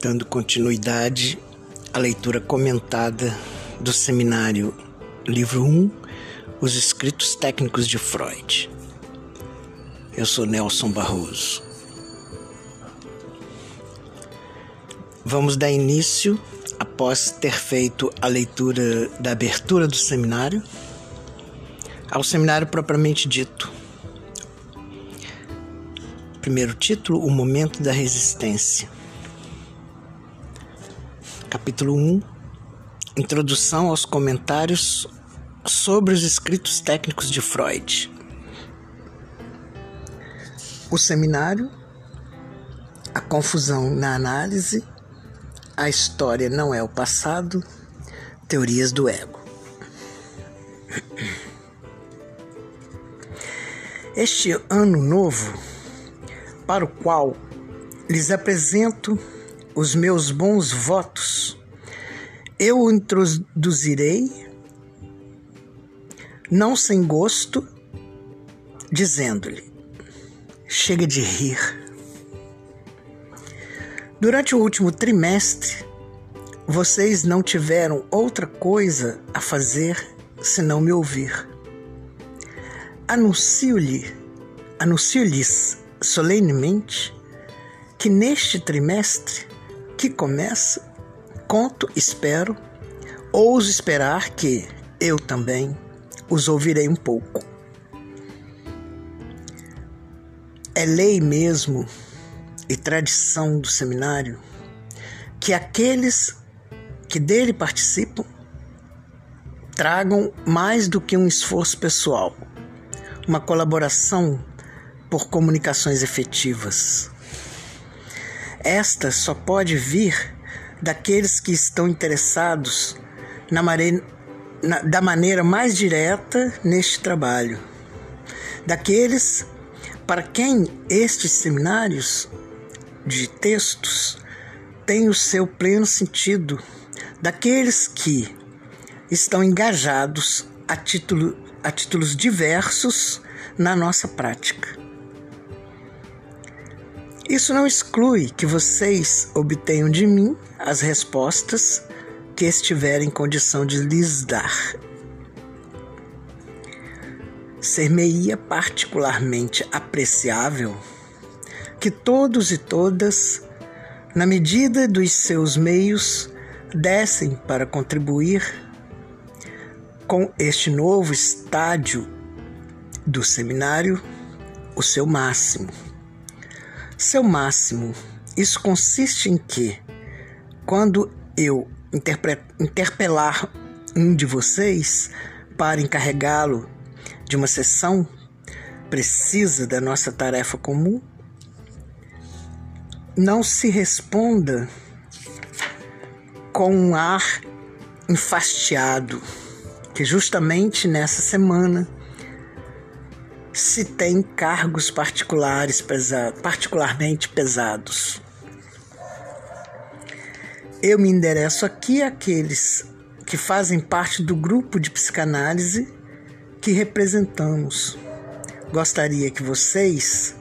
dando continuidade à leitura comentada do seminário Livro 1 Os Escritos Técnicos de Freud. Eu sou Nelson Barroso. Vamos dar início, após ter feito a leitura da abertura do seminário, ao seminário propriamente dito. Primeiro título: O Momento da Resistência. Capítulo 1 Introdução aos comentários sobre os escritos técnicos de Freud. O seminário, a confusão na análise, a história não é o passado, teorias do ego. Este ano novo, para o qual lhes apresento os meus bons votos, eu o introduzirei, não sem gosto, dizendo-lhe: chega de rir. Durante o último trimestre, vocês não tiveram outra coisa a fazer senão me ouvir. Anuncio-lhe, anuncio-lhes solenemente que neste trimestre que começa, conto, espero, ouso esperar que eu também os ouvirei um pouco. É lei mesmo e tradição do seminário que aqueles que dele participam tragam mais do que um esforço pessoal, uma colaboração por comunicações efetivas esta só pode vir daqueles que estão interessados na na, da maneira mais direta neste trabalho, daqueles para quem estes seminários de textos têm o seu pleno sentido, daqueles que estão engajados a, título, a títulos diversos na nossa prática. Isso não exclui que vocês obtenham de mim as respostas que estiver em condição de lhes dar. Ser-me-ia particularmente apreciável que todos e todas, na medida dos seus meios, dessem para contribuir com este novo estádio do seminário o seu máximo. Seu máximo, isso consiste em que, quando eu interpelar um de vocês para encarregá-lo de uma sessão precisa da nossa tarefa comum, não se responda com um ar enfastiado, que justamente nessa semana se tem cargos particulares particularmente pesados. Eu me endereço aqui àqueles que fazem parte do grupo de psicanálise que representamos. Gostaria que vocês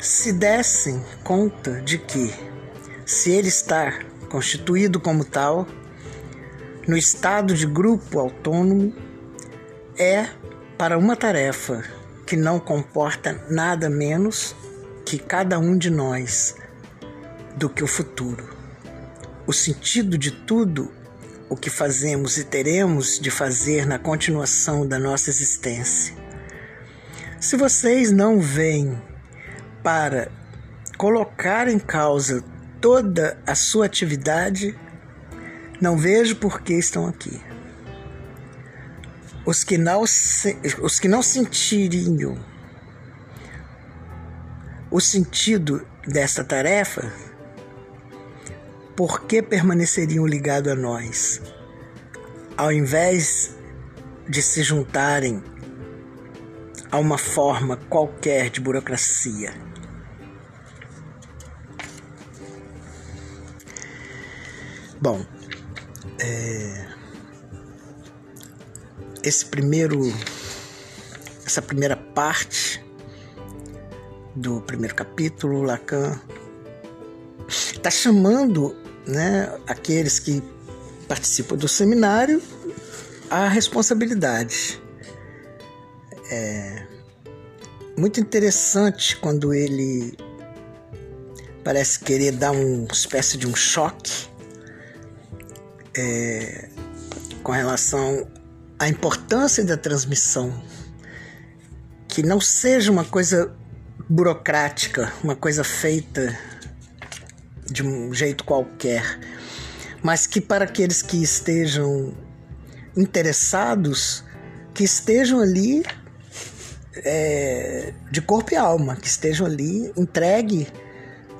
se dessem conta de que, se ele está constituído como tal, no estado de grupo autônomo, é para uma tarefa que não comporta nada menos que cada um de nós do que o futuro. O sentido de tudo o que fazemos e teremos de fazer na continuação da nossa existência. Se vocês não vêm para colocar em causa toda a sua atividade, não vejo por que estão aqui. Os que não, os que não sentiriam o sentido desta tarefa, por que permaneceriam ligados a nós? Ao invés de se juntarem a uma forma qualquer de burocracia. Bom, é, esse primeiro essa primeira parte do primeiro capítulo, Lacan está chamando né, aqueles que participam do seminário à responsabilidade. É muito interessante quando ele parece querer dar uma espécie de um choque é, com relação à importância da transmissão, que não seja uma coisa burocrática, uma coisa feita de um jeito qualquer, mas que para aqueles que estejam interessados, que estejam ali é, de corpo e alma, que estejam ali entregue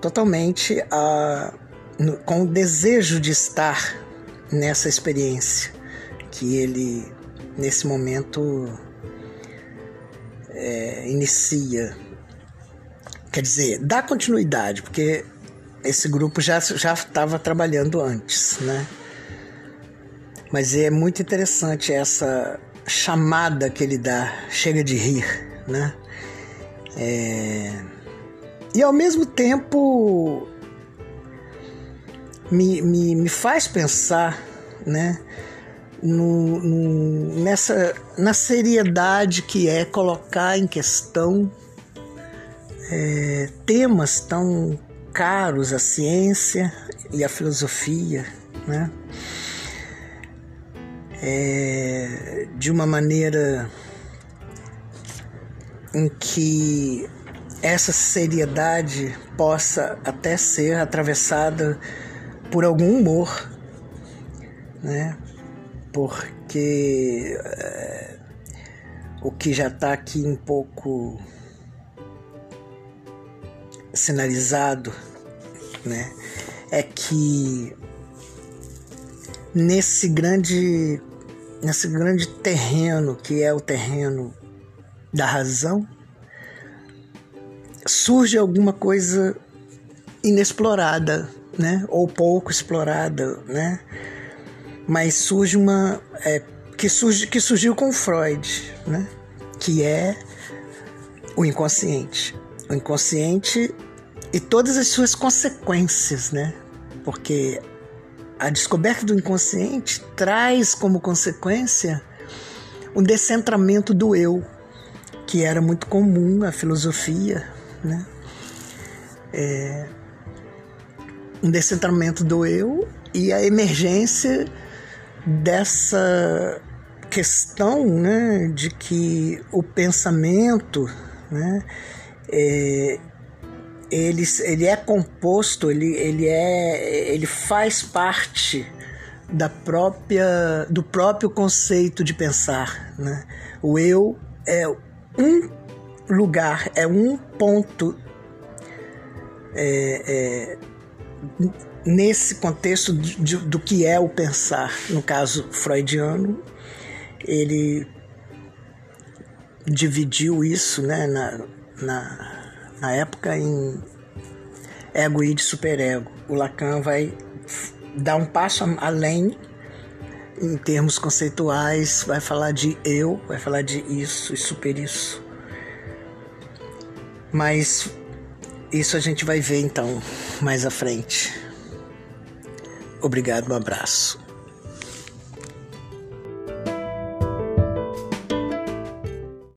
totalmente a, no, com o desejo de estar nessa experiência que ele nesse momento é, inicia. Quer dizer, dá continuidade, porque esse grupo já estava trabalhando antes, né? Mas é muito interessante essa chamada que ele dá, chega de rir, né? É... E ao mesmo tempo me, me, me faz pensar, né? No, no, nessa na seriedade que é colocar em questão é, temas tão caros à ciência e à filosofia, né? É, de uma maneira em que essa seriedade possa até ser atravessada por algum humor, né? Porque é, o que já está aqui um pouco sinalizado, né? É que nesse grande nesse grande terreno que é o terreno da razão surge alguma coisa inexplorada, né? Ou pouco explorada, né? Mas surge uma é, que surge que surgiu com Freud, né? Que é o inconsciente. O inconsciente e todas as suas consequências, né? Porque a descoberta do inconsciente traz como consequência um descentramento do eu, que era muito comum na filosofia, né? É, um descentramento do eu e a emergência dessa questão né, de que o pensamento né, é, ele, ele é composto, ele, ele, é, ele faz parte da própria, do próprio conceito de pensar. Né? O eu é um lugar, é um ponto é, é, nesse contexto de, do que é o pensar. No caso freudiano, ele dividiu isso né, na, na na época em ego e superego. O Lacan vai dar um passo além em termos conceituais, vai falar de eu, vai falar de isso e super isso. Mas isso a gente vai ver então mais à frente. Obrigado, um abraço.